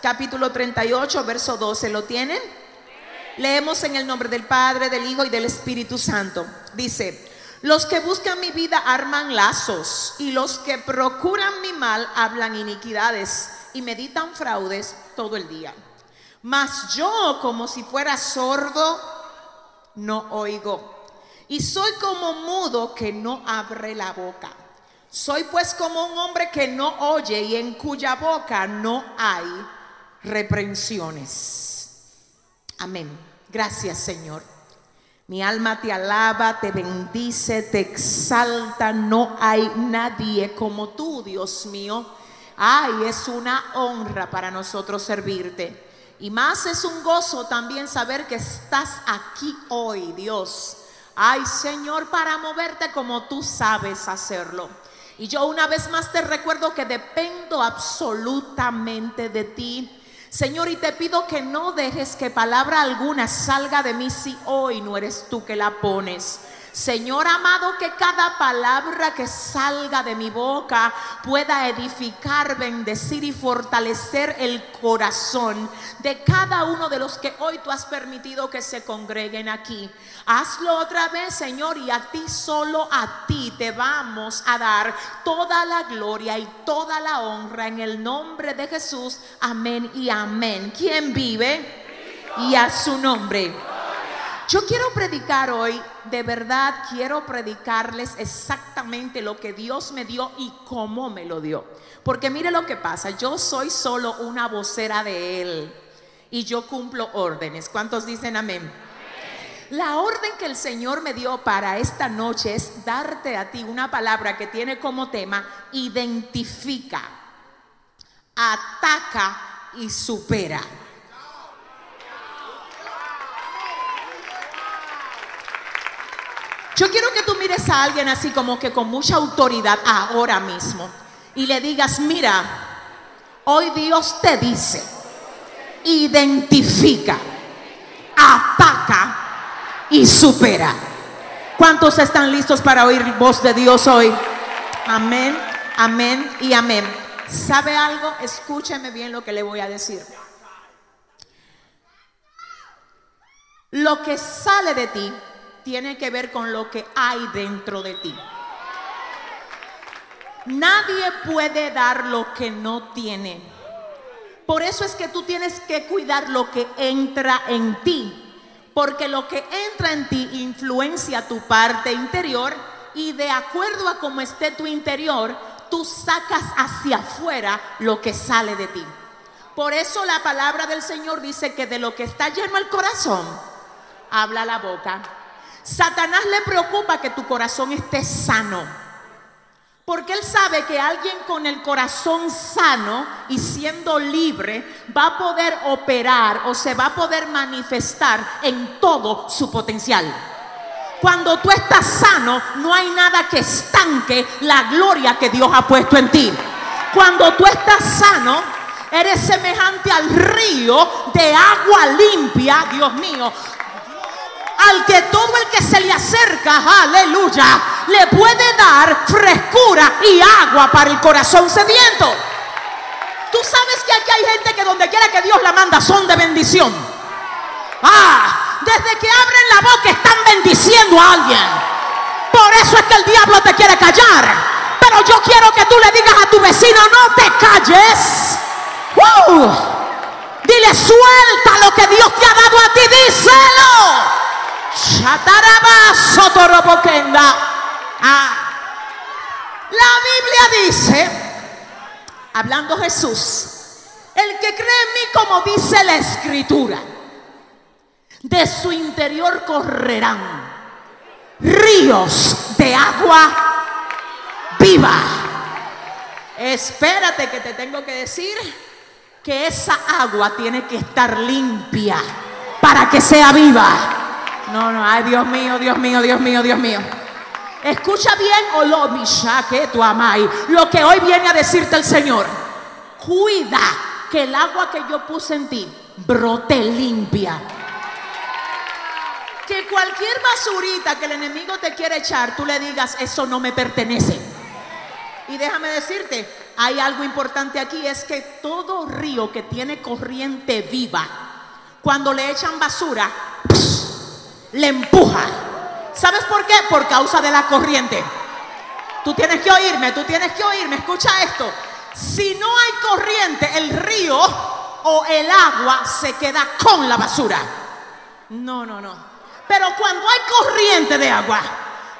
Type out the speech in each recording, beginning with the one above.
capítulo 38, verso 12. ¿Lo tienen? Leemos en el nombre del Padre, del Hijo y del Espíritu Santo. Dice, los que buscan mi vida arman lazos y los que procuran mi mal hablan iniquidades y meditan fraudes todo el día. Mas yo, como si fuera sordo, no oigo. Y soy como mudo que no abre la boca. Soy pues como un hombre que no oye y en cuya boca no hay reprensiones. Amén. Gracias Señor. Mi alma te alaba, te bendice, te exalta. No hay nadie como tú, Dios mío. Ay, es una honra para nosotros servirte. Y más es un gozo también saber que estás aquí hoy, Dios. Ay, Señor, para moverte como tú sabes hacerlo. Y yo una vez más te recuerdo que dependo absolutamente de ti. Señor, y te pido que no dejes que palabra alguna salga de mí si hoy no eres tú que la pones. Señor amado, que cada palabra que salga de mi boca pueda edificar, bendecir y fortalecer el corazón de cada uno de los que hoy tú has permitido que se congreguen aquí. Hazlo otra vez, Señor, y a ti solo a ti te vamos a dar toda la gloria y toda la honra en el nombre de Jesús. Amén y amén. ¿Quién vive? Y a su nombre. Yo quiero predicar hoy, de verdad quiero predicarles exactamente lo que Dios me dio y cómo me lo dio. Porque mire lo que pasa, yo soy solo una vocera de Él y yo cumplo órdenes. ¿Cuántos dicen amén? La orden que el Señor me dio para esta noche es darte a ti una palabra que tiene como tema identifica, ataca y supera. Yo quiero que tú mires a alguien así como que con mucha autoridad ahora mismo y le digas, mira, hoy Dios te dice, identifica, ataca y supera. ¿Cuántos están listos para oír voz de Dios hoy? Amén, amén y amén. ¿Sabe algo? Escúcheme bien lo que le voy a decir. Lo que sale de ti tiene que ver con lo que hay dentro de ti. Nadie puede dar lo que no tiene. Por eso es que tú tienes que cuidar lo que entra en ti. Porque lo que entra en ti influencia tu parte interior y de acuerdo a cómo esté tu interior, tú sacas hacia afuera lo que sale de ti. Por eso la palabra del Señor dice que de lo que está lleno el corazón, habla la boca. Satanás le preocupa que tu corazón esté sano. Porque él sabe que alguien con el corazón sano y siendo libre va a poder operar o se va a poder manifestar en todo su potencial. Cuando tú estás sano, no hay nada que estanque la gloria que Dios ha puesto en ti. Cuando tú estás sano, eres semejante al río de agua limpia, Dios mío, al que todo el que se le acerca, aleluya, le puede dar frescura y agua para el corazón sediento. Tú sabes que aquí hay gente que donde quiera que Dios la manda son de bendición. Ah, desde que abren la boca están bendiciendo a alguien. Por eso es que el diablo te quiere callar. Pero yo quiero que tú le digas a tu vecino, no te calles. Dile, suelta lo que Dios te ha dado a ti, díselo. Ah. La Biblia dice, hablando Jesús, el que cree en mí como dice la escritura, de su interior correrán ríos de agua viva. Espérate que te tengo que decir que esa agua tiene que estar limpia para que sea viva. No, no, ay Dios mío, Dios mío, Dios mío, Dios mío. Escucha bien, o lo que tu amai, lo que hoy viene a decirte el Señor. Cuida que el agua que yo puse en ti brote limpia. Que cualquier basurita que el enemigo te quiere echar, tú le digas, eso no me pertenece. Y déjame decirte, hay algo importante aquí, es que todo río que tiene corriente viva, cuando le echan basura, le empuja. ¿Sabes por qué? Por causa de la corriente. Tú tienes que oírme, tú tienes que oírme, escucha esto. Si no hay corriente, el río o el agua se queda con la basura. No, no, no. Pero cuando hay corriente de agua,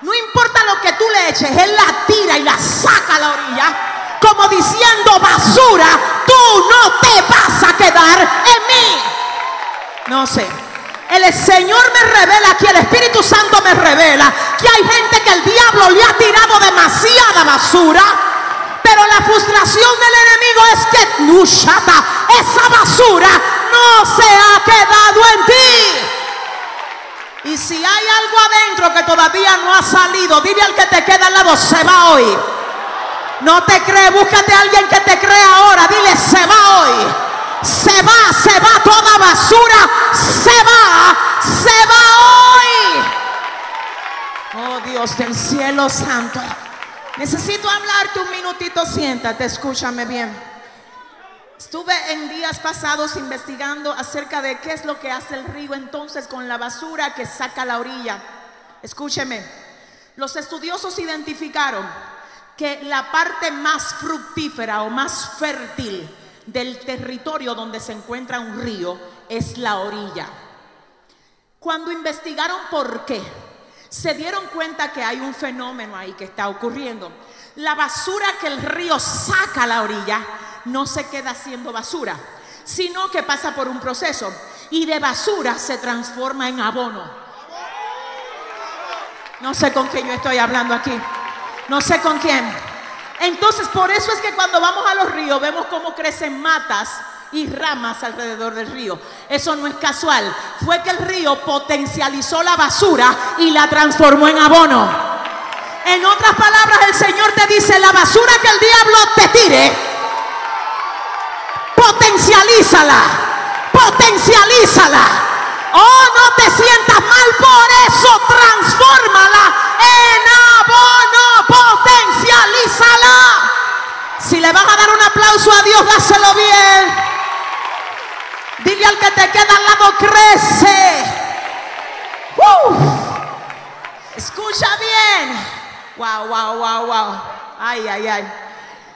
no importa lo que tú le eches, Él la tira y la saca a la orilla. Como diciendo, basura, tú no te vas a quedar en mí. No sé. El Señor me revela aquí, el Espíritu Santo me revela que hay gente que el diablo le ha tirado demasiada basura. Pero la frustración del enemigo es que Nushata, esa basura no se ha quedado en ti. Y si hay algo adentro que todavía no ha salido, dile al que te queda al lado, se va hoy. No te cree, búscate a alguien que te crea ahora, dile, se va hoy. Se va, se va toda basura, se se va hoy. Oh Dios del cielo santo. Necesito hablarte un minutito, siéntate, escúchame bien. Estuve en días pasados investigando acerca de qué es lo que hace el río entonces con la basura que saca la orilla. Escúcheme, los estudiosos identificaron que la parte más fructífera o más fértil del territorio donde se encuentra un río es la orilla. Cuando investigaron por qué, se dieron cuenta que hay un fenómeno ahí que está ocurriendo. La basura que el río saca a la orilla no se queda siendo basura, sino que pasa por un proceso y de basura se transforma en abono. No sé con quién yo estoy hablando aquí. No sé con quién. Entonces, por eso es que cuando vamos a los ríos vemos cómo crecen matas y ramas alrededor del río. Eso no es casual. Fue que el río potencializó la basura y la transformó en abono. En otras palabras, el Señor te dice, la basura que el diablo te tire, potencialízala, potencialízala. Oh, no te sientas mal por eso, transfórmala en abono, potencialízala. Si le vas a dar un aplauso a Dios, dáselo bien. Dile al que te queda al lado, crece. Escucha bien. Wow, wow, wow, wow. Ay, ay, ay.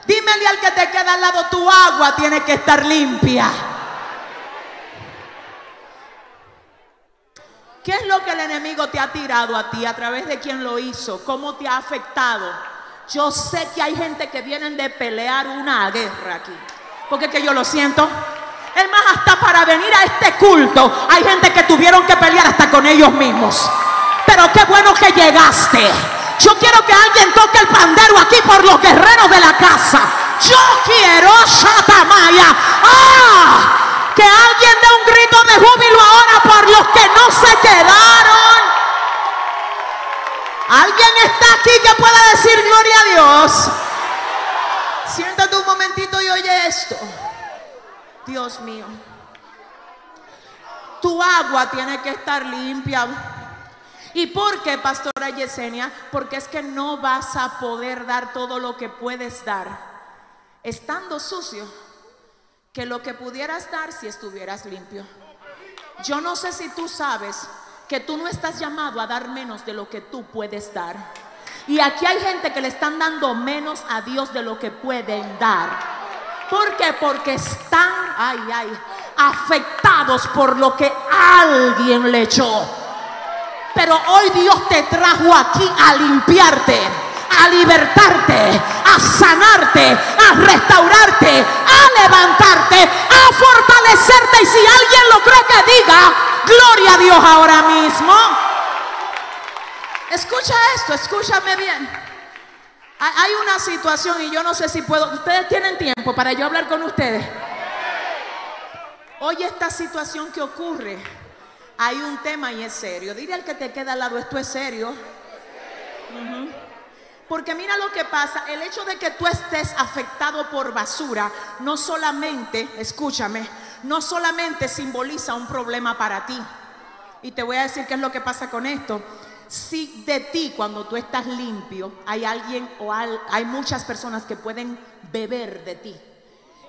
Dímele al que te queda al lado, tu agua tiene que estar limpia. ¿Qué es lo que el enemigo te ha tirado a ti? ¿A través de quién lo hizo? ¿Cómo te ha afectado? Yo sé que hay gente que vienen de pelear una guerra aquí. Porque que yo lo siento. Es más, hasta para venir a este culto hay gente que tuvieron que pelear hasta con ellos mismos. Pero qué bueno que llegaste. Yo quiero que alguien toque el pandero aquí por los guerreros de la casa. Yo quiero Shatamaya. ¡Ah! Que alguien dé un grito de júbilo ahora por los que no se quedaron. ¿Alguien está aquí que pueda decir gloria a Dios? Siéntate un momentito y oye esto. Dios mío. Tu agua tiene que estar limpia. ¿Y por qué, pastora Yesenia? Porque es que no vas a poder dar todo lo que puedes dar estando sucio que lo que pudieras dar si estuvieras limpio. Yo no sé si tú sabes que tú no estás llamado a dar menos de lo que tú puedes dar. Y aquí hay gente que le están dando menos a Dios de lo que pueden dar. ¿Por qué? Porque están, afectados por lo que alguien le echó. Pero hoy Dios te trajo aquí a limpiarte, a libertarte, a sanarte, a restaurarte, a levantarte, a fortalecerte. Y si alguien lo cree que diga, gloria a Dios ahora mismo. Escucha esto, escúchame bien. Hay una situación y yo no sé si puedo. Ustedes tienen tiempo para yo hablar con ustedes. Oye esta situación que ocurre. Hay un tema y es serio. Dile al que te queda al lado, esto es serio. Porque mira lo que pasa, el hecho de que tú estés afectado por basura, no solamente, escúchame, no solamente simboliza un problema para ti. Y te voy a decir qué es lo que pasa con esto. Si de ti cuando tú estás limpio hay alguien o hay muchas personas que pueden beber de ti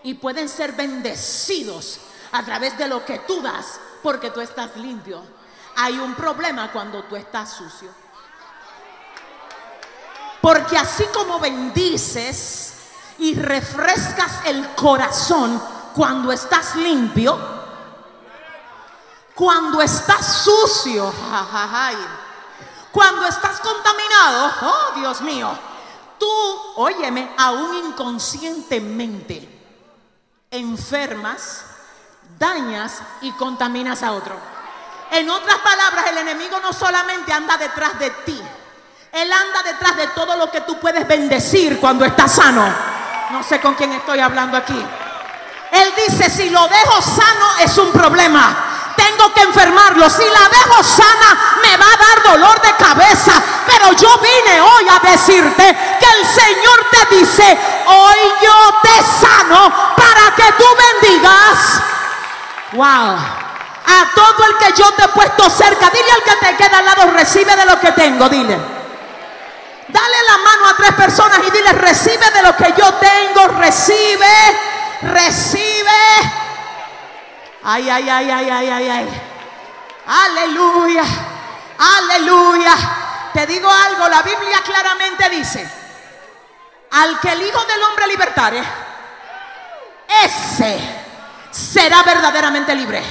y pueden ser bendecidos a través de lo que tú das porque tú estás limpio. Hay un problema cuando tú estás sucio. Porque así como bendices y refrescas el corazón cuando estás limpio, cuando estás sucio, jajajay, cuando estás contaminado, oh Dios mío, tú, óyeme, aún inconscientemente enfermas, dañas y contaminas a otro. En otras palabras, el enemigo no solamente anda detrás de ti, él anda detrás de todo lo que tú puedes bendecir cuando estás sano. No sé con quién estoy hablando aquí. Él dice, si lo dejo sano es un problema. Tengo que enfermarlo. Si la dejo sana me va a dar dolor de cabeza. Pero yo vine hoy a decirte que el Señor te dice, hoy yo te sano para que tú bendigas. Wow. A todo el que yo te he puesto cerca. Dile al que te queda al lado, recibe de lo que tengo. Dile. Dale la mano a tres personas y dile, recibe de lo que yo tengo, recibe, recibe. Ay, ay, ay, ay, ay, ay, ay. Aleluya, aleluya. Te digo algo, la Biblia claramente dice, al que el Hijo del Hombre libertare, ese será verdaderamente libre.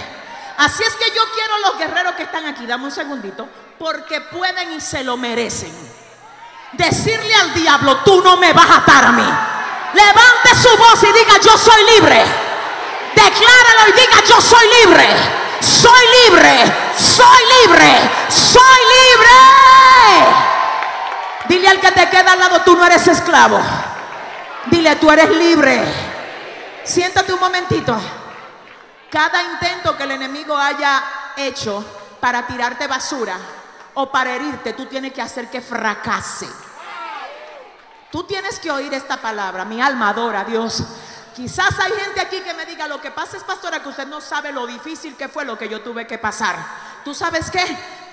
Así es que yo quiero los guerreros que están aquí, dame un segundito, porque pueden y se lo merecen decirle al diablo, tú no me vas a atar a mí. Levante su voz y diga, yo soy libre. Decláralo y diga, yo soy libre. Soy libre. Soy libre. Soy libre. Dile al que te queda al lado, tú no eres esclavo. Dile, tú eres libre. Siéntate un momentito. Cada intento que el enemigo haya hecho para tirarte basura o para herirte, tú tienes que hacer que fracase. Tú tienes que oír esta palabra. Mi alma adora a Dios. Quizás hay gente aquí que me diga, lo que pasa es, pastora, que usted no sabe lo difícil que fue lo que yo tuve que pasar. ¿Tú sabes qué?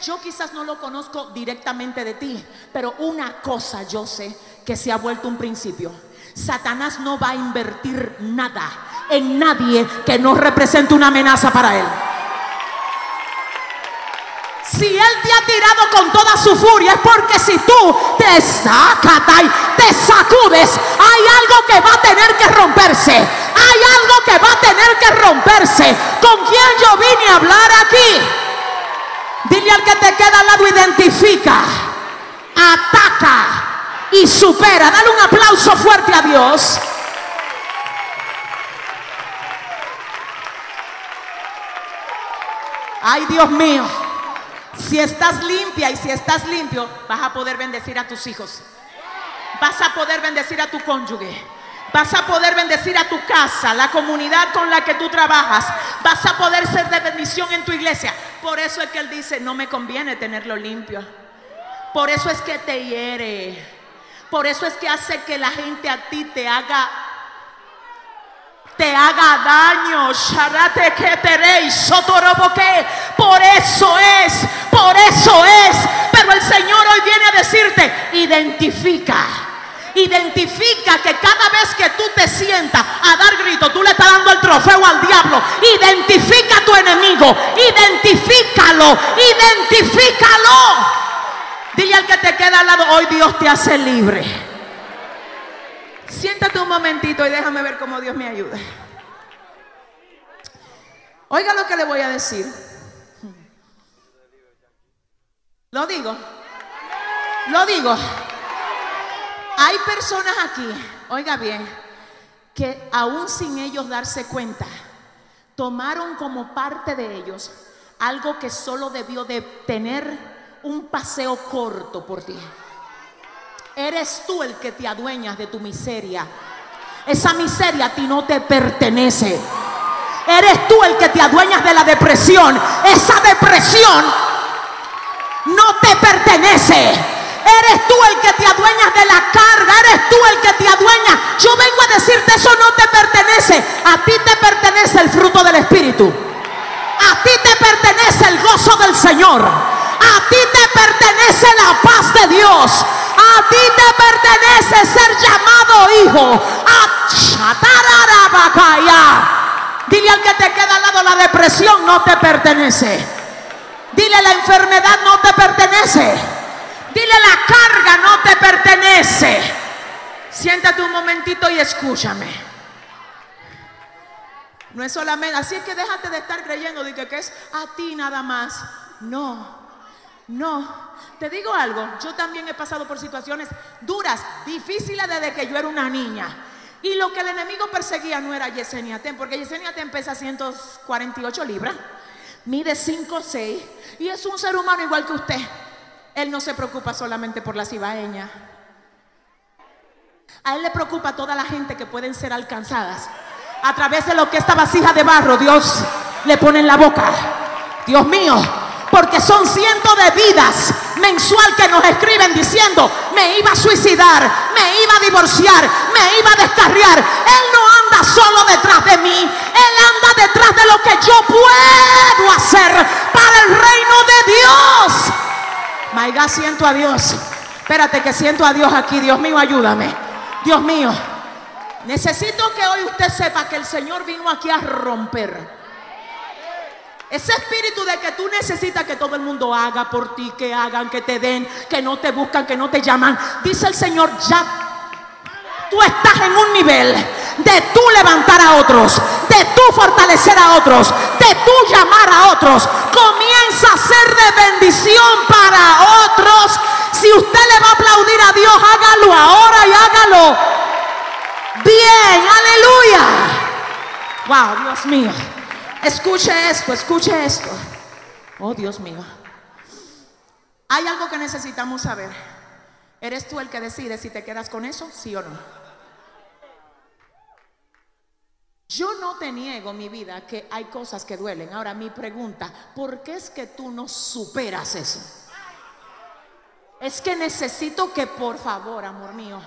Yo quizás no lo conozco directamente de ti, pero una cosa yo sé que se ha vuelto un principio. Satanás no va a invertir nada en nadie que no represente una amenaza para él. Si Él te ha tirado con toda su furia, es porque si tú te sacas, te sacudes, hay algo que va a tener que romperse. Hay algo que va a tener que romperse. ¿Con quién yo vine a hablar aquí? Dile al que te queda al lado, identifica, ataca y supera. Dale un aplauso fuerte a Dios. Ay, Dios mío. Si estás limpia y si estás limpio, vas a poder bendecir a tus hijos. Vas a poder bendecir a tu cónyuge. Vas a poder bendecir a tu casa, la comunidad con la que tú trabajas. Vas a poder ser de bendición en tu iglesia. Por eso es que Él dice, no me conviene tenerlo limpio. Por eso es que te hiere. Por eso es que hace que la gente a ti te haga te haga daño. Por eso es, por eso es. Pero el Señor hoy viene a decirte, identifica. Identifica que cada vez que tú te sientas a dar grito, tú le estás dando el trofeo al diablo. Identifica a tu enemigo. Identifícalo. Identifícalo. Dile al que te queda al lado, hoy Dios te hace libre. Siéntate un momentito y déjame ver cómo Dios me ayuda. Oiga lo que le voy a decir. Lo digo. Lo digo. Hay personas aquí, oiga bien, que aún sin ellos darse cuenta, tomaron como parte de ellos algo que solo debió de tener un paseo corto por ti. Eres tú el que te adueñas de tu miseria. Esa miseria a ti no te pertenece. Eres tú el que te adueñas de la depresión. Esa depresión no te pertenece. Eres tú el que te adueñas de la carga, eres tú el que te adueña. Yo vengo a decirte, eso no te pertenece. A ti te pertenece el fruto del Espíritu. A ti te pertenece el gozo del Señor. A ti te pertenece la paz de Dios. A ti te pertenece ser llamado hijo. Dile al que te queda al lado, la depresión no te pertenece. Dile la enfermedad no te pertenece. Dile la carga no te pertenece. Siéntate un momentito y escúchame. No es solamente, así es que déjate de estar creyendo de que, es a ti nada más. No, no. Te digo algo, yo también he pasado por situaciones duras, difíciles desde que yo era una niña. Y lo que el enemigo perseguía no era Yesenia Ten, porque Yesenia Ten pesa 148 libras, mide 5 6 y es un ser humano igual que usted. Él no se preocupa solamente por la cibaeña. A él le preocupa toda la gente que pueden ser alcanzadas a través de lo que esta vasija de barro Dios le pone en la boca. Dios mío, porque son cientos de vidas mensual que nos escriben diciendo, me iba a suicidar, me iba a divorciar, me iba a descarriar. Él no anda solo detrás de mí, Él anda detrás de lo que yo puedo hacer para el reino de Dios. Maiga, siento a Dios. Espérate que siento a Dios aquí. Dios mío, ayúdame. Dios mío. Necesito que hoy usted sepa que el Señor vino aquí a romper ese espíritu de que tú necesitas que todo el mundo haga por ti, que hagan, que te den, que no te buscan, que no te llaman. Dice el Señor, ya tú estás en un nivel de tú levantar a otros, de tú fortalecer a otros, de tú llamar a otros. Comienza a ser de bendición para otros. Si usted le va a aplaudir a Dios, hágalo ahora y hágalo bien. Aleluya. Wow, Dios mío. Escuche esto, escuche esto. Oh Dios mío. Hay algo que necesitamos saber. ¿Eres tú el que decide si te quedas con eso, sí o no? Yo no te niego mi vida que hay cosas que duelen. Ahora mi pregunta, ¿por qué es que tú no superas eso? Es que necesito que por favor, amor mío,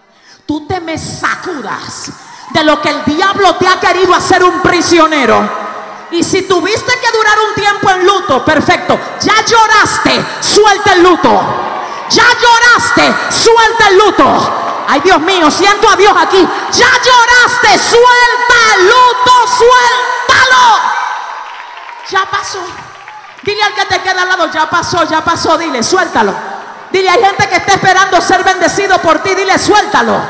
tú te me sacudas de lo que el diablo te ha querido hacer un prisionero y si tuviste que durar un tiempo en luto, perfecto. Ya lloraste, suelta el luto. Ya lloraste, suelta el luto. Ay, Dios mío, siento a Dios aquí. Ya lloraste, suelta el luto, suéltalo. Ya pasó. Dile al que te queda al lado, ya pasó, ya pasó, dile, suéltalo. Dile, hay gente que está esperando ser bendecido por ti, dile, suéltalo.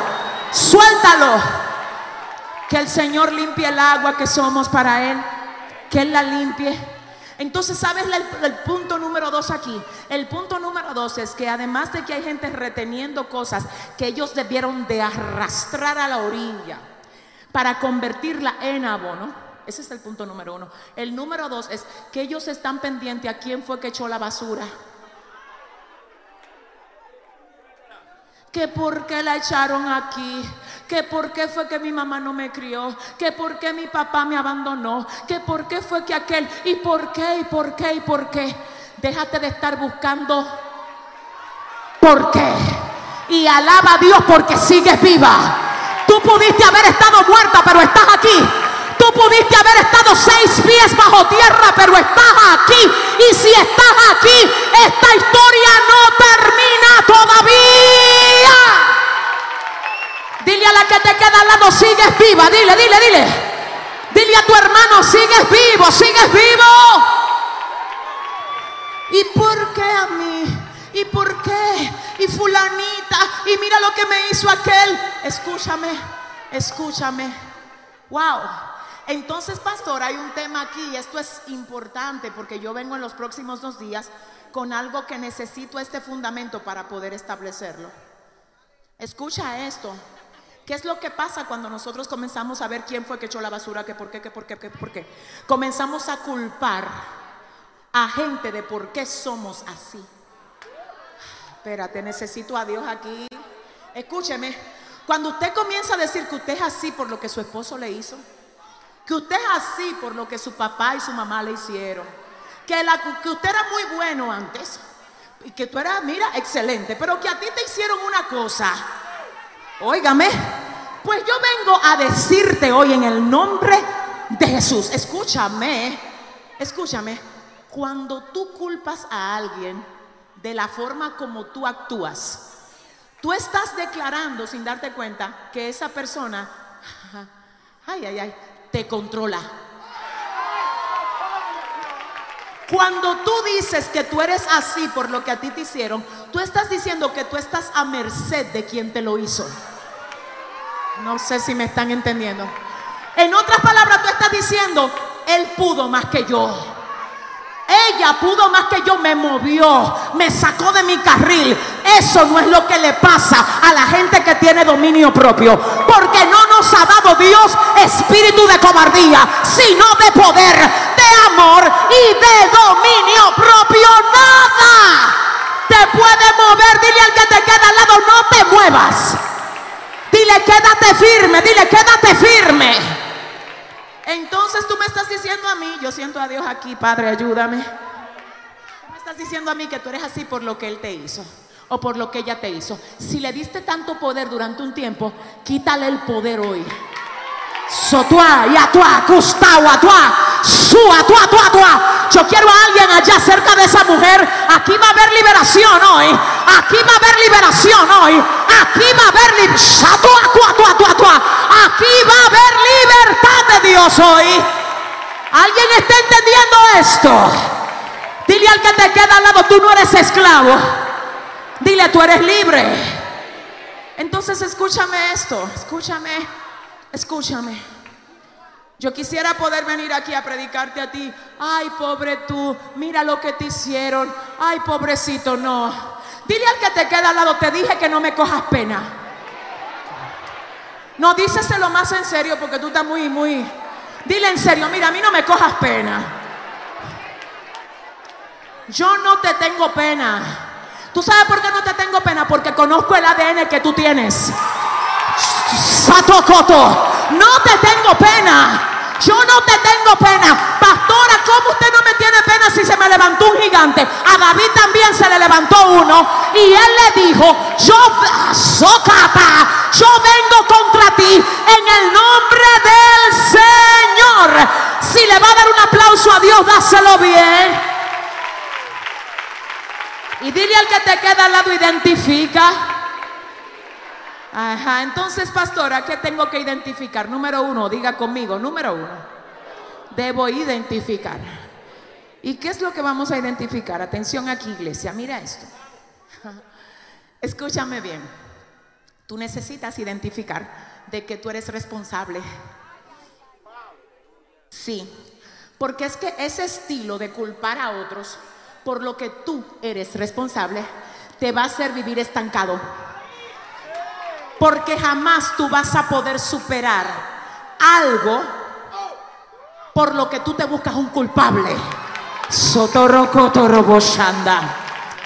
Suéltalo. Que el Señor limpie el agua que somos para Él que Él la limpie. Entonces, ¿sabes el, punto número dos aquí? El punto número dos es que además de que hay gente reteniendo cosas que ellos debieron de arrastrar a la orilla para convertirla en abono, ese es el punto número uno. El número dos es que ellos están pendientes a quién fue que echó la basura. Que por qué la echaron aquí, que por qué fue que mi mamá no me crió, que por qué mi papá me abandonó, que por qué fue que aquel, y por qué, y por qué, y por qué. Déjate de estar buscando por qué. Y alaba a Dios porque sigues viva. Tú pudiste haber estado muerta, pero estás aquí. Tú pudiste haber estado seis pies bajo tierra, pero estás aquí. Y si estás aquí, esta historia no termina todavía. Dile a la que te queda al lado, sigues viva. Dile, dile, dile. Dile a tu hermano, sigues vivo, sigues vivo. ¿Y por qué a mí? ¿Y por qué? Y fulanita. Y mira lo que me hizo aquel. Escúchame, escúchame. Wow. Entonces, pastor, hay un tema aquí y esto es importante porque yo vengo en los próximos dos días con algo que necesito este fundamento para poder establecerlo. Escucha esto. ¿Qué es lo que pasa cuando nosotros comenzamos a ver quién fue que echó la basura, que por qué, que por qué, que por qué? Comenzamos a culpar a gente de por qué somos así. Espérate, necesito a Dios aquí. Escúcheme, cuando usted comienza a decir que usted es así por lo que su esposo le hizo, que usted es así por lo que su papá y su mamá le hicieron, que, la, que usted era muy bueno antes y que tú eras, mira, excelente, pero que a ti te hicieron una cosa, óigame, pues yo vengo a decirte hoy en el nombre de Jesús, escúchame, escúchame, cuando tú culpas a alguien de la forma como tú actúas, tú estás declarando sin darte cuenta que esa persona, ay, ay, ay, te controla. Cuando tú dices que tú eres así por lo que a ti te hicieron, tú estás diciendo que tú estás a merced de quien te lo hizo. No sé si me están entendiendo. En otras palabras, tú estás diciendo, él pudo más que yo. Ella pudo más que yo, me movió, me sacó de mi carril. Eso no es lo que le pasa a la gente que tiene dominio propio. Porque no nos ha dado Dios espíritu de cobardía, sino de poder, de amor y de dominio propio. Nada te puede mover. Dile al que te queda al lado, no te muevas. Dile, quédate firme, dile, quédate firme. Entonces tú me estás diciendo a mí, yo siento a Dios aquí, Padre, ayúdame. Tú me estás diciendo a mí que tú eres así por lo que Él te hizo o por lo que ella te hizo. Si le diste tanto poder durante un tiempo, quítale el poder hoy. Sotua y atua, custau, atua, su atua, atua, atua. Yo quiero a alguien allá cerca de esa mujer. Aquí va a haber liberación hoy. Aquí va a haber liberación hoy. Aquí va a haber liberación. Aquí va a haber libertad de Dios hoy. ¿Alguien está entendiendo esto? Dile al que te queda al lado, tú no eres esclavo. Dile, tú eres libre. Entonces escúchame esto, escúchame, escúchame. Yo quisiera poder venir aquí a predicarte a ti. Ay, pobre tú, mira lo que te hicieron. Ay, pobrecito, no. Dile al que te queda al lado, te dije que no me cojas pena. No, díceselo más en serio porque tú estás muy, muy... Dile en serio, mira, a mí no me cojas pena. Yo no te tengo pena. ¿Tú sabes por qué no te tengo pena? Porque conozco el ADN que tú tienes. Satokoto, no te tengo pena. Yo no te tengo pena. Pastora, ¿cómo usted no me tiene pena si se me levantó un gigante? A David también se le levantó uno. Y él le dijo, yo, socata, yo vengo contra ti en el nombre del Señor. Si le va a dar un aplauso a Dios, dáselo bien. Y dile al que te queda al lado, identifica. Ajá, entonces pastora, ¿qué tengo que identificar? Número uno, diga conmigo, número uno, debo identificar. ¿Y qué es lo que vamos a identificar? Atención aquí, iglesia, mira esto. Escúchame bien, tú necesitas identificar de que tú eres responsable. Sí, porque es que ese estilo de culpar a otros por lo que tú eres responsable te va a hacer vivir estancado. Porque jamás tú vas a poder superar algo por lo que tú te buscas un culpable.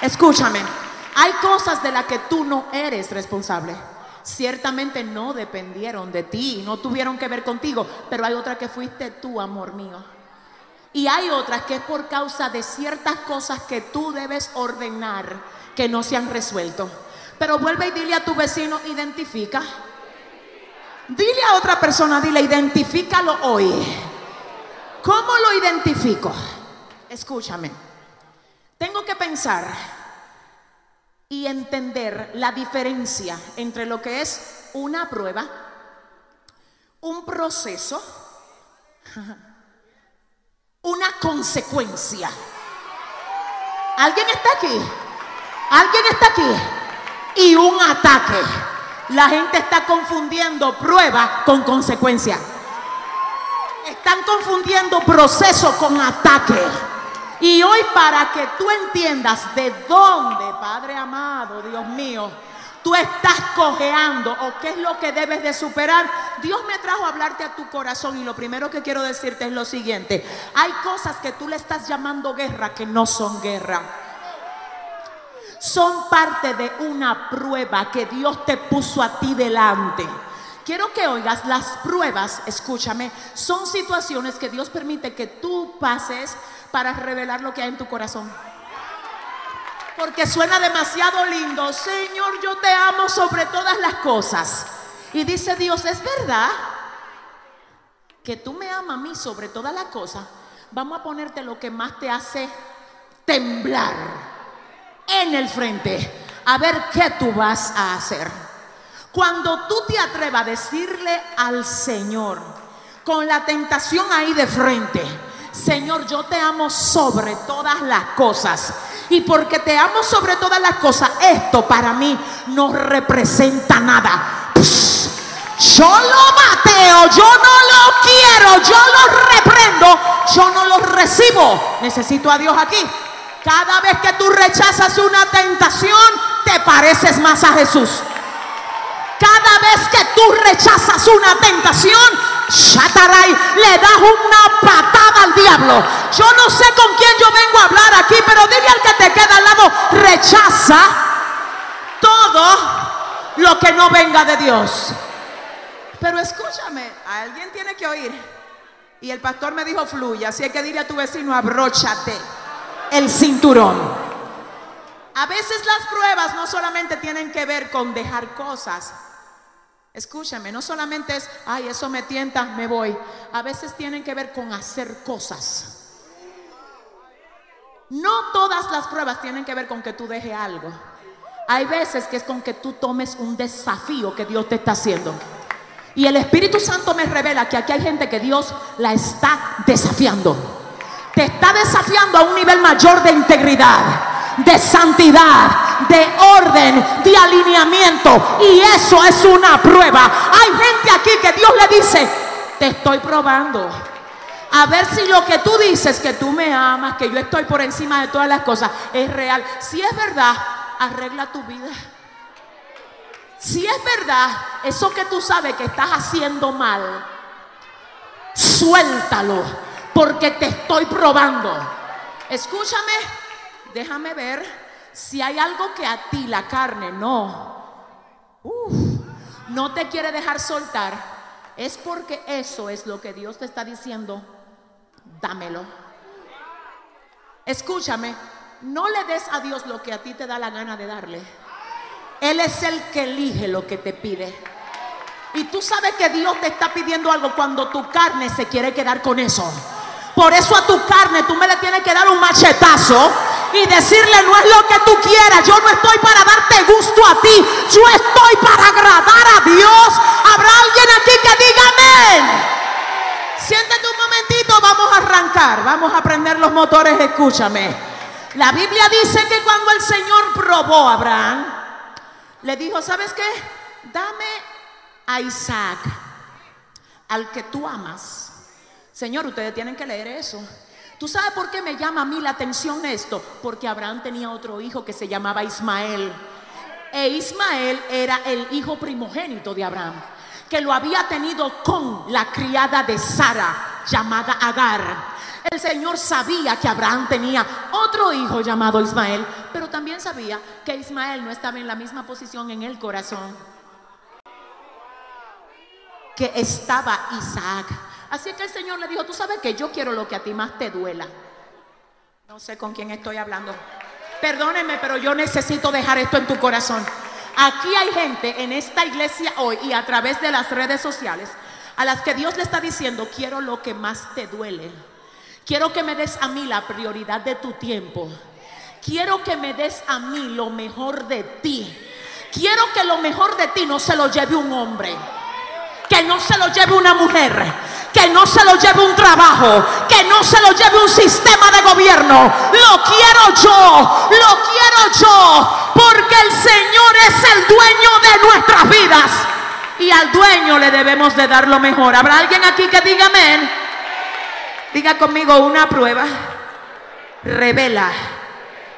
Escúchame, hay cosas de las que tú no eres responsable. Ciertamente no dependieron de ti, no tuvieron que ver contigo, pero hay otras que fuiste tú, amor mío. Y hay otras que es por causa de ciertas cosas que tú debes ordenar que no se han resuelto. Pero vuelve y dile a tu vecino, identifica. Dile a otra persona, dile, identifícalo hoy. ¿Cómo lo identifico? Escúchame. Tengo que pensar y entender la diferencia entre lo que es una prueba, un proceso, una consecuencia. ¿Alguien está aquí? ¿Alguien está aquí? Y un ataque. La gente está confundiendo prueba con consecuencia. Están confundiendo proceso con ataque. Y hoy para que tú entiendas de dónde, Padre amado, Dios mío, tú estás cojeando o qué es lo que debes de superar, Dios me trajo a hablarte a tu corazón y lo primero que quiero decirte es lo siguiente. Hay cosas que tú le estás llamando guerra que no son guerra son parte de una prueba que Dios te puso a ti delante. quiero que oigas, las pruebas, escúchame, son situaciones que Dios permite que tú pases para revelar lo que hay en tu corazón. Porque suena demasiado lindo, Señor, yo te amo sobre todas las cosas. Y dice Dios, es verdad que tú me amas a mí sobre todas las cosas. Vamos a ponerte lo que más te hace temblar en el frente. A ver qué tú vas a hacer. Cuando tú te atrevas a decirle al Señor, con la tentación ahí de frente, Señor, yo te amo sobre todas las cosas. Y porque te amo sobre todas las cosas, esto para mí no representa nada. yo lo mateo, yo no lo quiero, yo lo reprendo, yo no lo recibo. Necesito a Dios aquí. Cada vez que tú rechazas una tentación, te pareces más a Jesús. Cada vez que tú rechazas una tentación, Shataray, le das una patada al diablo. Yo no sé con quién yo vengo a hablar aquí, pero dile al que te queda al lado, rechaza todo lo que no venga de Dios. Pero escúchame, alguien tiene que oír. Y el pastor me dijo, fluye. Así es que dile a tu vecino, abróchate el cinturón. A veces las pruebas no solamente tienen que ver con dejar cosas, Escúchame, no solamente es, ay, eso me tienta, me voy. A veces tienen que ver con hacer cosas. No todas las pruebas tienen que ver con que tú dejes algo. Hay veces que es con que tú tomes un desafío que Dios te está haciendo. Y el Espíritu Santo me revela que aquí hay gente que Dios la está desafiando. Te está desafiando a un nivel mayor de integridad de santidad, de orden, de alineamiento. Y eso es una prueba. Hay gente aquí que Dios le dice, te estoy probando. A ver si lo que tú dices, que tú me amas, que yo estoy por encima de todas las cosas, es real. Si es verdad, arregla tu vida. Si es verdad, eso que tú sabes que estás haciendo mal, suéltalo, porque te estoy probando. Escúchame, déjame ver si hay algo que a ti la carne no, no te quiere dejar soltar, es porque eso es lo que Dios te está diciendo, dámelo. Escúchame, no le des a Dios lo que a ti te da la gana de darle. Él es el que elige lo que te pide. Y tú sabes que Dios te está pidiendo algo cuando tu carne se quiere quedar con eso. Por eso a tu carne tú me le tienes que dar un machetazo y decirle no es lo que tú quieras. Yo no estoy para darte gusto a ti. Yo estoy para agradar a Dios. Habrá alguien aquí que diga amén. Siéntate un momentito, vamos a arrancar. Vamos a prender los motores, escúchame. La Biblia dice que cuando el Señor probó a Abraham, le dijo, ¿sabes qué? Dame a Isaac, al que tú amas. Señor, ustedes tienen que leer eso. ¿Tú sabes por qué me llama a mí la atención esto? Porque Abraham tenía otro hijo que se llamaba Ismael. E Ismael era el hijo primogénito de Abraham, que lo había tenido con la criada de Sara, llamada Agar. El Señor sabía que Abraham tenía otro hijo llamado Ismael, pero también sabía que Ismael no estaba en la misma posición en el corazón que estaba Isaac. Así que el Señor le dijo, tú sabes que yo quiero lo que a ti más te duela. No sé con quién estoy hablando. Perdónenme, pero yo necesito dejar esto en tu corazón. Aquí hay gente en esta iglesia hoy y a través de las redes sociales a las que Dios le está diciendo, quiero lo que más te duele. Quiero que me des a mí la prioridad de tu tiempo. Quiero que me des a mí lo mejor de ti. Quiero que lo mejor de ti no se lo lleve un hombre. Que no se lo lleve una mujer que no se lo lleve un trabajo, que no se lo lleve un sistema de gobierno. Lo quiero yo, lo quiero yo, porque el Señor es el dueño de nuestras vidas. Y al dueño le debemos de dar lo mejor. ¿Habrá alguien aquí que diga amén? Diga conmigo una prueba. Revela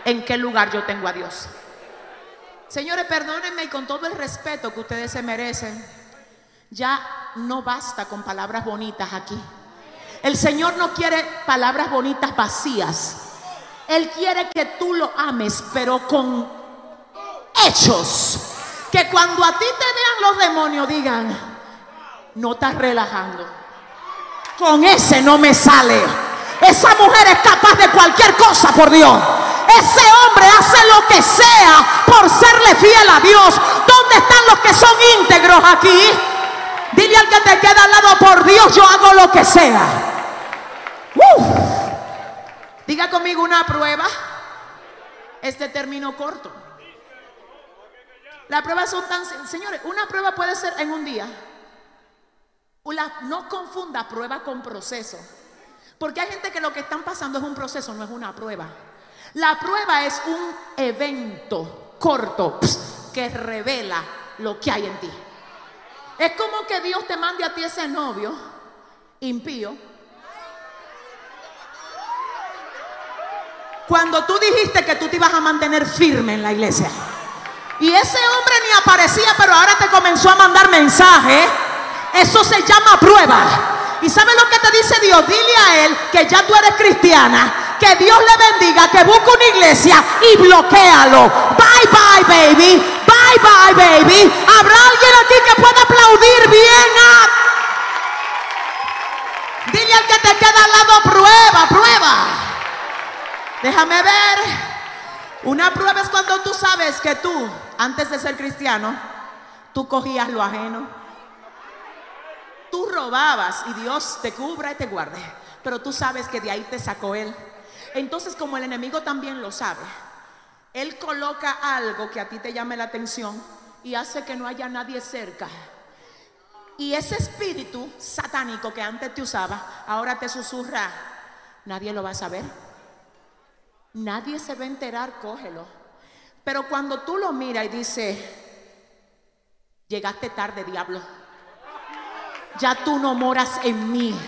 en qué lugar yo tengo a Dios. Señores, perdónenme y con todo el respeto que ustedes se merecen. Ya no basta con palabras bonitas aquí. El Señor no quiere palabras bonitas vacías. Él quiere que tú lo ames, pero con hechos. Que cuando a ti te vean los demonios digan, no estás relajando. Con ese no me sale. Esa mujer es capaz de cualquier cosa por Dios. Ese hombre hace lo que sea por serle fiel a Dios. ¿Dónde están los que son íntegros aquí? Dile al que te queda al lado, por Dios yo hago lo que sea. Diga conmigo una prueba. Este término corto. Las pruebas son tan... Señores, una prueba puede ser en un día. no confunda prueba con proceso. Porque hay gente que lo que están pasando es un proceso, no es una prueba. La prueba es un evento corto que revela lo que hay en ti. Es como que Dios te mande a ti ese novio impío. Cuando tú dijiste que tú te ibas a mantener firme en la iglesia. Y ese hombre ni aparecía, pero ahora te comenzó a mandar mensajes. Eso se llama prueba. ¿Y sabes lo que te dice Dios? Dile a él que ya tú eres cristiana. Que Dios le bendiga, que busque una iglesia y bloquealo. Bye bye, baby. Bye bye, baby. ¿Habrá alguien aquí que pueda aplaudir bien? Dile al que te queda al lado, prueba, prueba. Déjame ver. Una prueba es cuando tú sabes que tú, antes de ser cristiano, tú cogías lo ajeno. Tú robabas y Dios te cubra y te guarde. Pero tú sabes que de ahí te sacó Él. Entonces como el enemigo también lo sabe, él coloca algo que a ti te llame la atención y hace que no haya nadie cerca. Y ese espíritu satánico que antes te usaba, ahora te susurra, nadie lo va a saber. Nadie se va a enterar, cógelo. Pero cuando tú lo miras y dices, llegaste tarde, diablo. Ya tú no moras en mí.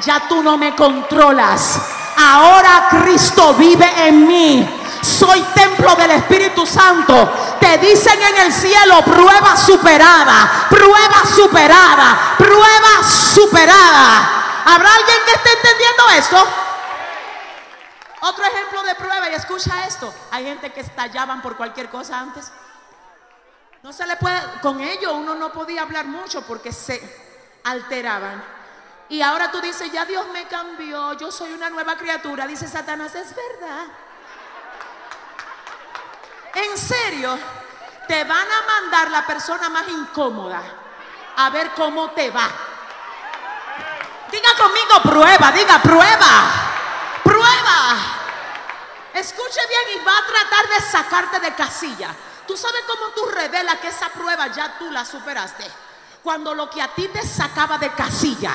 Ya tú no me controlas. Ahora Cristo vive en mí soy templo del Espíritu Santo. Te dicen en el cielo, prueba superada, prueba superada, prueba superada. ¿Habrá alguien que esté entendiendo esto? Otro ejemplo de prueba, y escucha esto. Hay gente que estallaban por cualquier cosa antes. No se le puede, con ellos uno no podía hablar mucho porque se alteraban. Y ahora tú dices, ya Dios me cambió, yo soy una nueva criatura. Dice Satanás, es verdad. En serio, te van a mandar la persona más incómoda a ver cómo te va. Diga conmigo prueba, diga prueba, prueba. Escuche bien y va a tratar de sacarte de casilla. Tú sabes cómo tú revelas que esa prueba ya tú la superaste. Cuando lo que a ti te sacaba de casilla,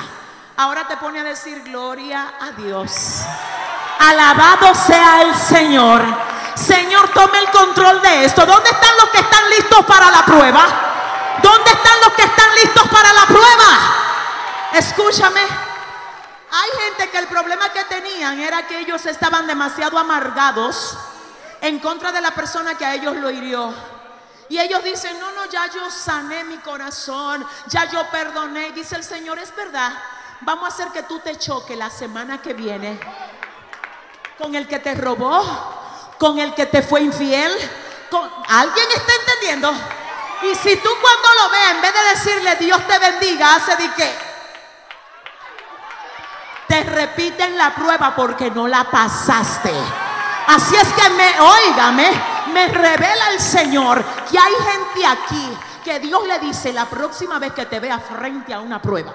ahora te pone a decir gloria a Dios. Alabado sea el Señor. Señor, tome el control de esto. ¿Dónde están los que están listos para la prueba? ¿Dónde están los que están listos para la prueba? Escúchame. Hay gente que el problema que tenían era que ellos estaban demasiado amargados en contra de la persona que a ellos lo hirió. Y ellos dicen, no, no, ya yo sané mi corazón, ya yo perdoné. Dice el Señor, es verdad, vamos a hacer que tú te choques la semana que viene con el que te robó, con el que te fue infiel. ¿Alguien está entendiendo? Y si tú cuando lo ves, en vez de decirle Dios te bendiga, hace de que te repiten la prueba porque no la pasaste. Así es que me, óigame, me revela el Señor que hay gente aquí que Dios le dice la próxima vez que te vea frente a una prueba,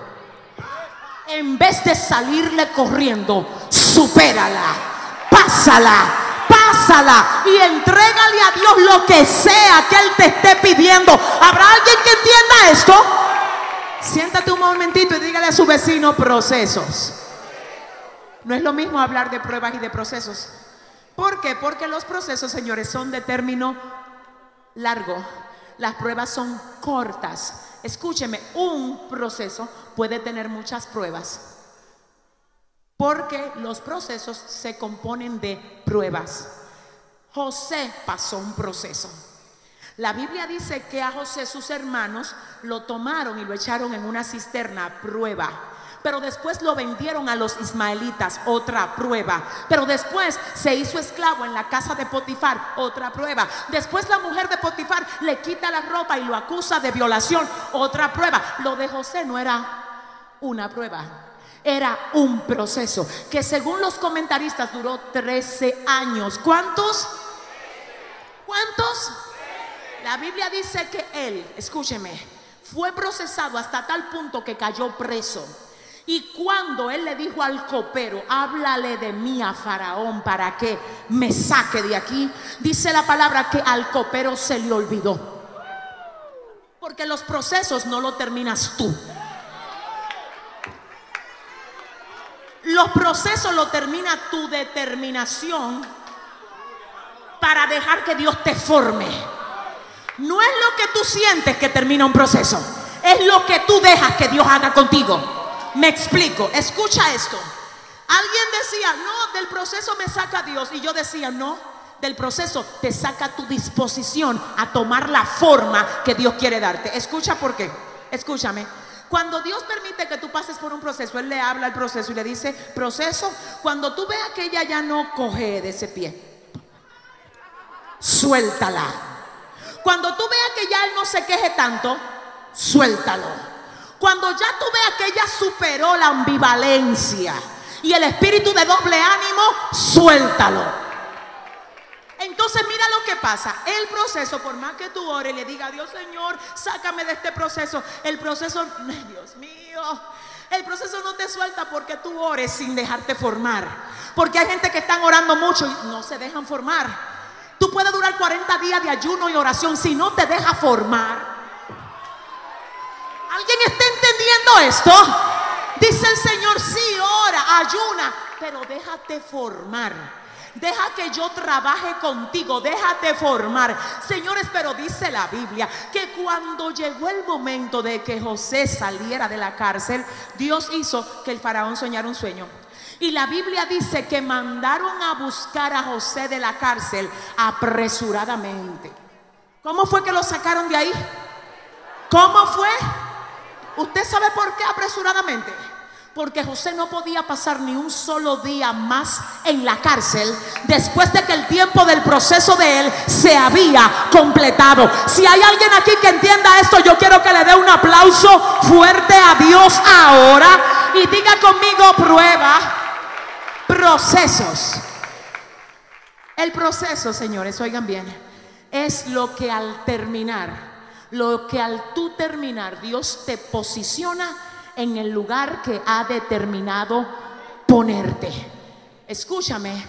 en vez de salirle corriendo, supérala, pásala, pásala y entrégale a Dios lo que sea que Él te esté pidiendo. ¿Habrá alguien que entienda esto? Siéntate un momentito y dígale a su vecino procesos. No es lo mismo hablar de pruebas y de procesos. ¿Por qué? Porque los procesos, señores, son de término largo. Las pruebas son cortas. Escúcheme, un proceso puede tener muchas pruebas. Porque los procesos se componen de pruebas. José pasó un proceso. La Biblia dice que a José sus hermanos lo tomaron y lo echaron en una cisterna prueba. pero después lo vendieron a los ismaelitas, otra prueba. Pero después se hizo esclavo en la casa de Potifar, otra prueba. Después la mujer de Potifar le quita la ropa y lo acusa de violación, otra prueba. Lo de José no era una prueba, era un proceso que según los comentaristas duró 13 años. ¿Cuántos? ¿Cuántos? La Biblia dice que él, escúcheme, fue procesado hasta tal punto que cayó preso. Y cuando él le dijo al copero, háblale de mí a Faraón para que me saque de aquí, dice la palabra que al copero se le olvidó. Porque los procesos no lo terminas tú. Los procesos lo termina tu determinación para dejar que Dios te forme. No es lo que tú sientes que termina un proceso, es lo que tú dejas que Dios haga contigo. Me explico, escucha esto. Alguien decía, no, del proceso me saca Dios. Y yo decía, no, del proceso te saca tu disposición a tomar la forma que Dios quiere darte. Escucha por qué. Escúchame. Cuando Dios permite que tú pases por un proceso, Él le habla al proceso y le dice, proceso, cuando tú veas que ella ya no coge de ese pie, suéltala. Cuando tú veas que ya Él no se queje tanto, suéltalo. Cuando ya tú veas que ella superó la ambivalencia y el espíritu de doble ánimo, suéltalo. Entonces mira lo que pasa. El proceso, por más que tú ores y le diga, Dios Señor, sácame de este proceso. El proceso, Dios mío, el proceso no te suelta porque tú ores sin dejarte formar. Porque hay gente que están orando mucho y no se dejan formar. Tú puedes durar 40 días de ayuno y oración si no te deja formar. ¿Alguien está entendiendo esto? Dice el Señor, sí, ora, ayuna, pero déjate formar. Deja que yo trabaje contigo, déjate formar. Señores, pero dice la Biblia que cuando llegó el momento de que José saliera de la cárcel, Dios hizo que el faraón soñara un sueño. Y la Biblia dice que mandaron a buscar a José de la cárcel apresuradamente. ¿Cómo fue que lo sacaron de ahí? ¿Cómo fue? ¿Usted sabe por qué apresuradamente? Porque José no podía pasar ni un solo día más en la cárcel después de que el tiempo del proceso de él se había completado. Si hay alguien aquí que entienda esto, yo quiero que le dé un aplauso fuerte a Dios ahora y diga conmigo prueba, procesos. El proceso, señores, oigan bien, es lo que al terminar, lo que al tú terminar, Dios te posiciona en el lugar que ha determinado ponerte. Escúchame,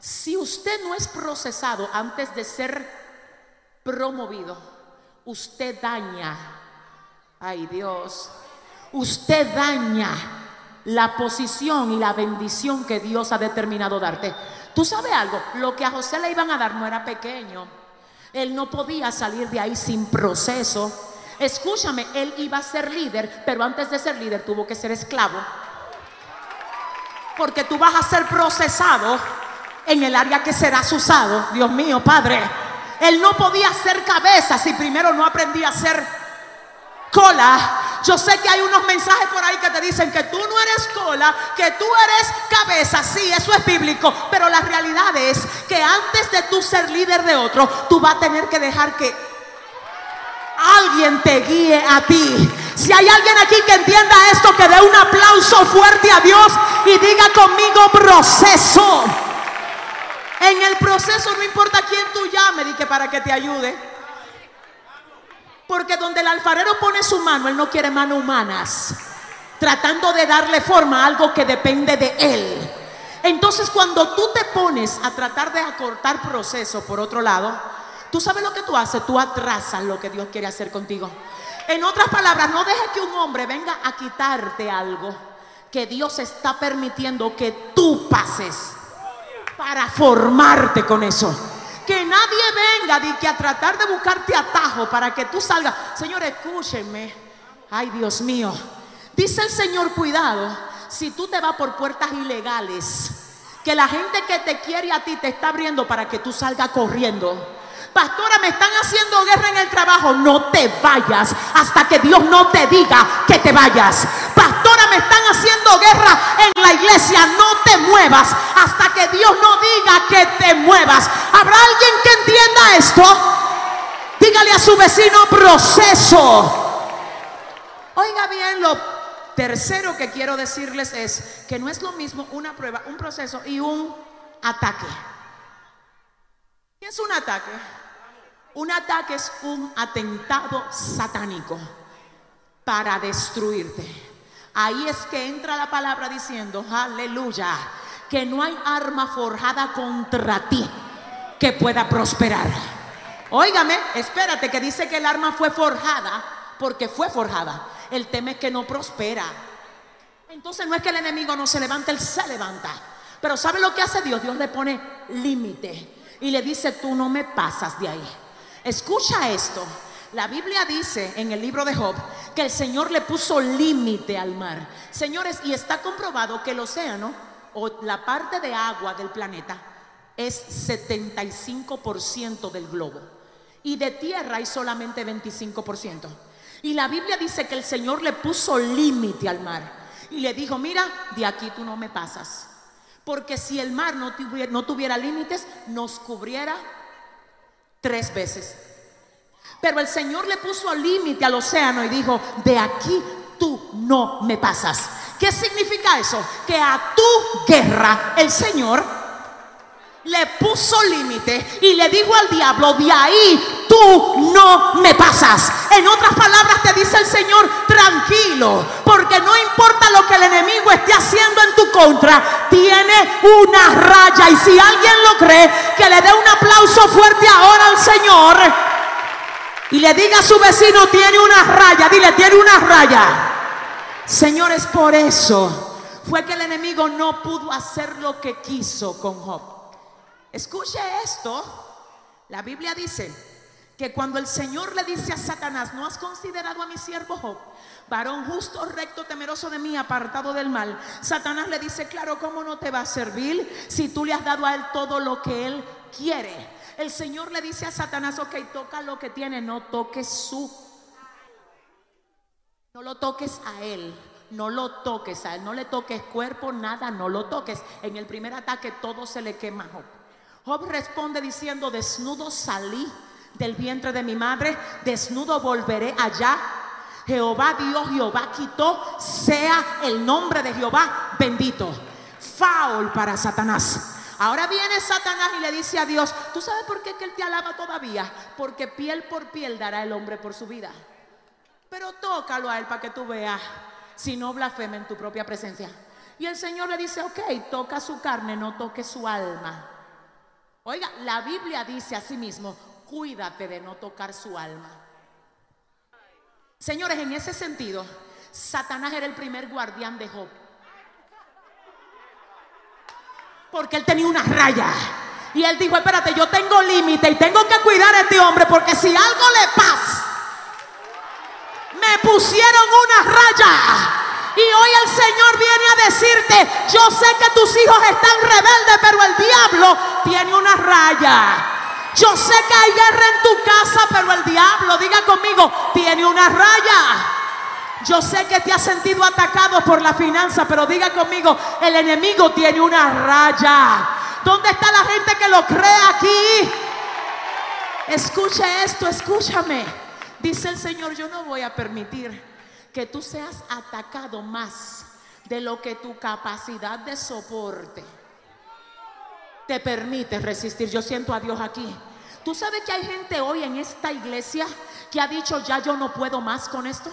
si usted no es procesado antes de ser promovido, usted daña, ay Dios, usted daña la posición y la bendición que Dios ha determinado darte. Tú sabes algo, lo que a José le iban a dar no era pequeño. Él no podía salir de ahí sin proceso. Escúchame, él iba a ser líder, pero antes de ser líder tuvo que ser esclavo. Porque tú vas a ser procesado en el área que serás usado. Dios mío, Padre. Él no podía ser cabeza si primero no aprendía a ser cola. Yo sé que hay unos mensajes por ahí que te dicen que tú no eres cola, que tú eres cabeza. Sí, eso es bíblico. Pero la realidad es que antes de tú ser líder de otro, tú vas a tener que dejar que alguien te guíe a ti. Si hay alguien aquí que entienda esto, que dé un aplauso fuerte a Dios y diga conmigo proceso. En el proceso no importa quién tú llames, que para que te ayude. Porque donde el alfarero pone su mano, él no quiere manos humanas. Tratando de darle forma a algo que depende de él. Entonces cuando tú te pones a tratar de acortar proceso por otro lado, Tú sabes lo que tú haces, tú atrasas lo que Dios quiere hacer contigo. En otras palabras, no dejes que un hombre venga a quitarte algo que Dios está permitiendo que tú pases para formarte con eso. Que nadie venga de que a tratar de buscarte atajo para que tú salgas. Señor, escúchenme. Ay, Dios mío. Dice el Señor, cuidado, si tú te vas por puertas ilegales, que la gente que te quiere a ti te está abriendo para que tú salgas corriendo. Pastora, me están haciendo guerra en el trabajo. No te vayas hasta que Dios no te diga que te vayas. Pastora, me están haciendo guerra en la iglesia. No te muevas hasta que Dios no diga que te muevas. ¿Habrá alguien que entienda esto? Dígale a su vecino proceso. Oiga bien, lo tercero que quiero decirles es que no es lo mismo una prueba, un proceso y un ataque. ¿Qué es un ataque? Un ataque es un atentado satánico para destruirte. Ahí es que entra la palabra diciendo, aleluya, que no hay arma forjada contra ti que pueda prosperar. Óigame, espérate, que dice que el arma fue forjada porque fue forjada. El tema es que no prospera. Entonces no es que el enemigo no se levante, él se levanta. Pero ¿sabe lo que hace Dios? Dios le pone límite y le dice, tú no me pasas de ahí. Escucha esto. La Biblia dice en el libro de Job que el Señor le puso límite al mar. Señores, y está comprobado que el océano o la parte de agua del planeta es 75% del globo. Y de tierra hay solamente 25%. Y la Biblia dice que el Señor le puso límite al mar. Y le dijo, mira, de aquí tú no me pasas. Porque si el mar no tuviera, no tuviera límites, nos cubriera tres veces. Pero el Señor le puso límite al océano y dijo, de aquí tú no me pasas. ¿Qué significa eso? Que a tu guerra el Señor le puso límite y le dijo al diablo, de ahí tú no me pasas. En otras palabras te dice el Señor, tranquilo, porque no importa lo que el enemigo esté haciendo en tu contra, tiene una raya. Y si alguien lo cree, que le dé un aplauso fuerte ahora al Señor y le diga a su vecino, tiene una raya, dile, tiene una raya. Señores, por eso fue que el enemigo no pudo hacer lo que quiso con Job. Escuche esto. La Biblia dice que cuando el Señor le dice a Satanás, no has considerado a mi siervo Job, varón justo, recto, temeroso de mí, apartado del mal, Satanás le dice, claro, ¿cómo no te va a servir si tú le has dado a él todo lo que él quiere? El Señor le dice a Satanás, ok, toca lo que tiene, no toques su... No lo toques a él, no lo toques a él, no le toques cuerpo, nada, no lo toques. En el primer ataque todo se le quema Job. Responde diciendo, desnudo salí del vientre de mi madre, desnudo volveré allá. Jehová Dios, Jehová quitó, sea el nombre de Jehová bendito. Faul para Satanás. Ahora viene Satanás y le dice a Dios, ¿tú sabes por qué que él te alaba todavía? Porque piel por piel dará el hombre por su vida. Pero tócalo a él para que tú veas si no blasfema en tu propia presencia. Y el Señor le dice, ok, toca su carne, no toque su alma. Oiga, la Biblia dice a sí mismo, cuídate de no tocar su alma. Señores, en ese sentido, Satanás era el primer guardián de Job. Porque él tenía una raya. Y él dijo, espérate, yo tengo límite y tengo que cuidar a este hombre porque si algo le pasa, me pusieron una raya. Y hoy el Señor viene a decirte, yo sé que tus hijos están rebeldes, pero el diablo tiene una raya. Yo sé que hay guerra en tu casa, pero el diablo, diga conmigo, tiene una raya. Yo sé que te has sentido atacado por la finanza, pero diga conmigo, el enemigo tiene una raya. ¿Dónde está la gente que lo cree aquí? Escuche esto, escúchame. Dice el Señor, yo no voy a permitir que tú seas atacado más de lo que tu capacidad de soporte te permite resistir. Yo siento a Dios aquí. Tú sabes que hay gente hoy en esta iglesia que ha dicho, ya yo no puedo más con esto.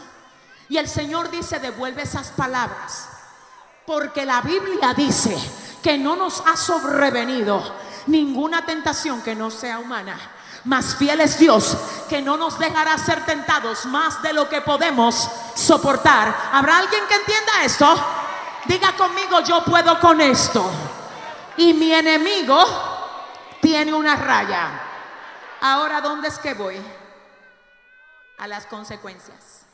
Y el Señor dice, devuelve esas palabras. Porque la Biblia dice que no nos ha sobrevenido ninguna tentación que no sea humana. Más fiel es Dios que no nos dejará ser tentados más de lo que podemos soportar. ¿Habrá alguien que entienda esto? Diga conmigo, yo puedo con esto. Y mi enemigo tiene una raya. Ahora, ¿dónde es que voy? A las consecuencias.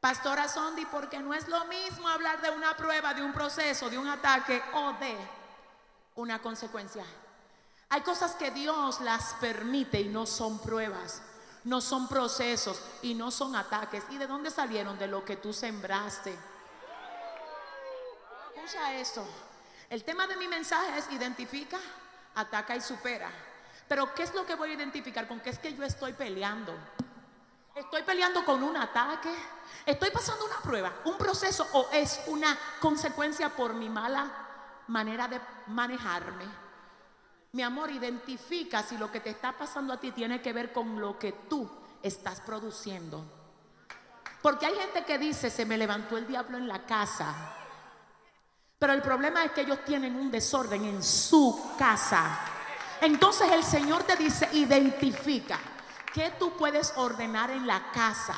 Pastora Sondi, porque no es lo mismo hablar de una prueba, de un proceso, de un ataque o de una consecuencia. Hay cosas que Dios las permite y no son pruebas, no son procesos y no son ataques. ¿Y de dónde salieron? De lo que tú sembraste. escucha esto. El tema de mi mensaje es identifica, ataca y supera. Pero ¿qué es lo que voy a identificar? ¿Con qué es que yo estoy peleando? Estoy peleando con un ataque. Estoy pasando una prueba, un proceso o es una consecuencia por mi mala manera de manejarme. Mi amor, identifica si lo que te está pasando a ti tiene que ver con lo que tú estás produciendo. Porque hay gente que dice, se me levantó el diablo en la casa. Pero el problema es que ellos tienen un desorden en su casa. Entonces el Señor te dice, identifica qué tú puedes ordenar en la casa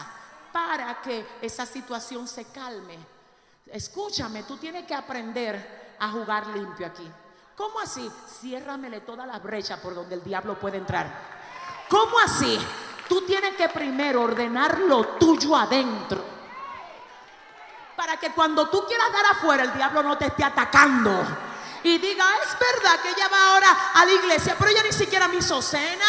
para que esa situación se calme. Escúchame, tú tienes que aprender a jugar limpio aquí. ¿Cómo así? Ciérramele toda la brecha por donde el diablo puede entrar. ¿Cómo así? Tú tienes que primero ordenar lo tuyo adentro. Para que cuando tú quieras dar afuera, el diablo no te esté atacando. Y diga, es verdad que ella va ahora a la iglesia, pero ella ni siquiera me hizo cena.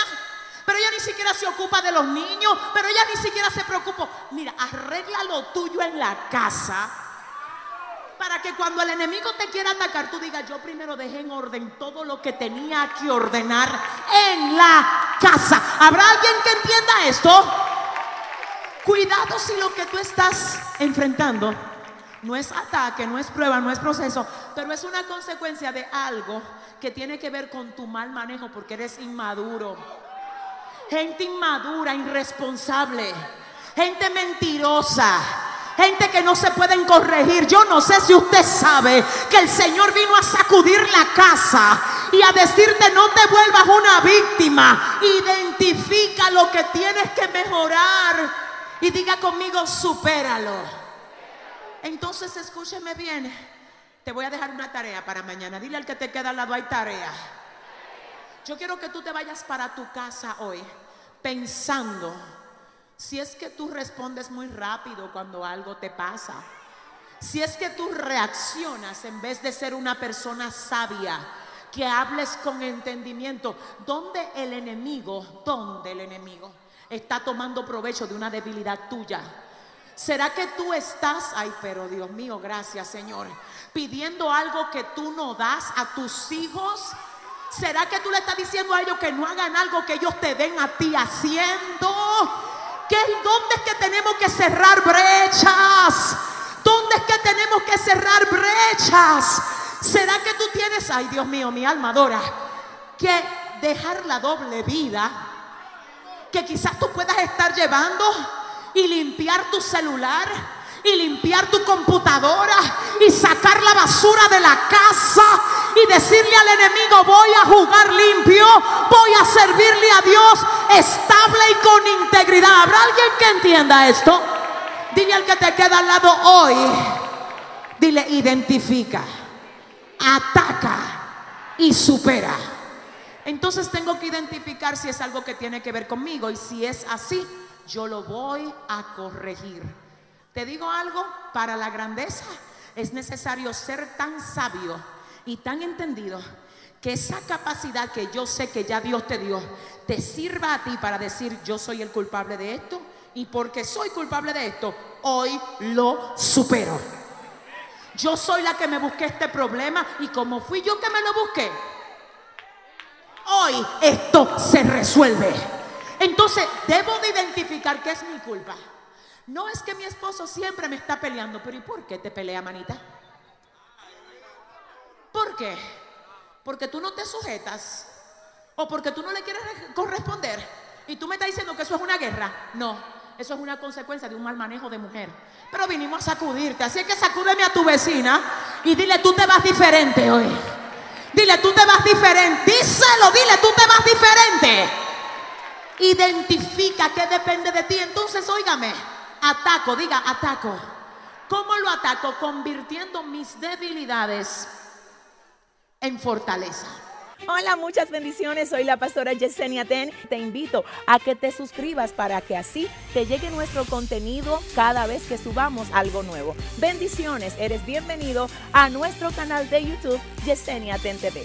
Pero ella ni siquiera se ocupa de los niños, pero ella ni siquiera se preocupa. Mira, arregla lo tuyo en la casa para que cuando el enemigo te quiera atacar, tú digas, yo primero dejé en orden todo lo que tenía que ordenar en la casa. ¿Habrá alguien que entienda esto? Cuidado si lo que tú estás enfrentando no es ataque, no es prueba, no es proceso, pero es una consecuencia de algo que tiene que ver con tu mal manejo porque eres inmaduro. Gente inmadura, irresponsable, gente mentirosa gente que no se pueden corregir. Yo no sé si usted sabe que el Señor vino a sacudir la casa y a decirte no te vuelvas una víctima. Identifica lo que tienes que mejorar y diga conmigo, supéralo. Entonces escúcheme bien. Te voy a dejar una tarea para mañana. Dile al que te queda al lado, hay tarea. Yo quiero que tú te vayas para tu casa hoy pensando si es que tú respondes muy rápido cuando algo te pasa. Si es que tú reaccionas en vez de ser una persona sabia, que hables con entendimiento, ¿dónde el enemigo, dónde el enemigo está tomando provecho de una debilidad tuya? ¿Será que tú estás, ay, pero Dios mío, gracias Señor, pidiendo algo que tú no das a tus hijos? ¿Será que tú le estás diciendo a ellos que no hagan algo que ellos te den a ti haciendo? ¿Dónde es que tenemos que cerrar brechas? ¿Dónde es que tenemos que cerrar brechas? ¿Será que tú tienes, ay Dios mío, mi alma adora, que dejar la doble vida? Que quizás tú puedas estar llevando y limpiar tu celular y limpiar tu computadora y sacar la basura de la casa y decirle al enemigo voy a jugar limpio, voy a servirle a Dios estable y con integridad. ¿Habrá alguien que entienda esto? Dile al que te queda al lado hoy, dile identifica, ataca y supera. Entonces tengo que identificar si es algo que tiene que ver conmigo y si es así, yo lo voy a corregir. Te digo algo, para la grandeza es necesario ser tan sabio y tan entendido que esa capacidad que yo sé que ya Dios te dio, te sirva a ti para decir, yo soy el culpable de esto y porque soy culpable de esto, hoy lo supero. Yo soy la que me busqué este problema y como fui yo que me lo busqué, hoy esto se resuelve. Entonces, debo de identificar que es mi culpa. No es que mi esposo siempre me está peleando, pero ¿y por qué te pelea, manita? ¿Por qué? Porque tú no te sujetas o porque tú no le quieres corresponder y tú me estás diciendo que eso es una guerra. No, eso es una consecuencia de un mal manejo de mujer. Pero vinimos a sacudirte, así que sacúdeme a tu vecina y dile, tú te vas diferente hoy. Dile, tú te vas diferente. Díselo, dile, tú te vas diferente. Identifica qué depende de ti. Entonces, óigame ataco, diga ataco. ¿Cómo lo ataco? Convirtiendo mis debilidades en fortaleza. Hola, muchas bendiciones. Soy la pastora Yesenia Ten. Te invito a que te suscribas para que así te llegue nuestro contenido cada vez que subamos algo nuevo. Bendiciones. Eres bienvenido a nuestro canal de YouTube Yesenia Ten TV.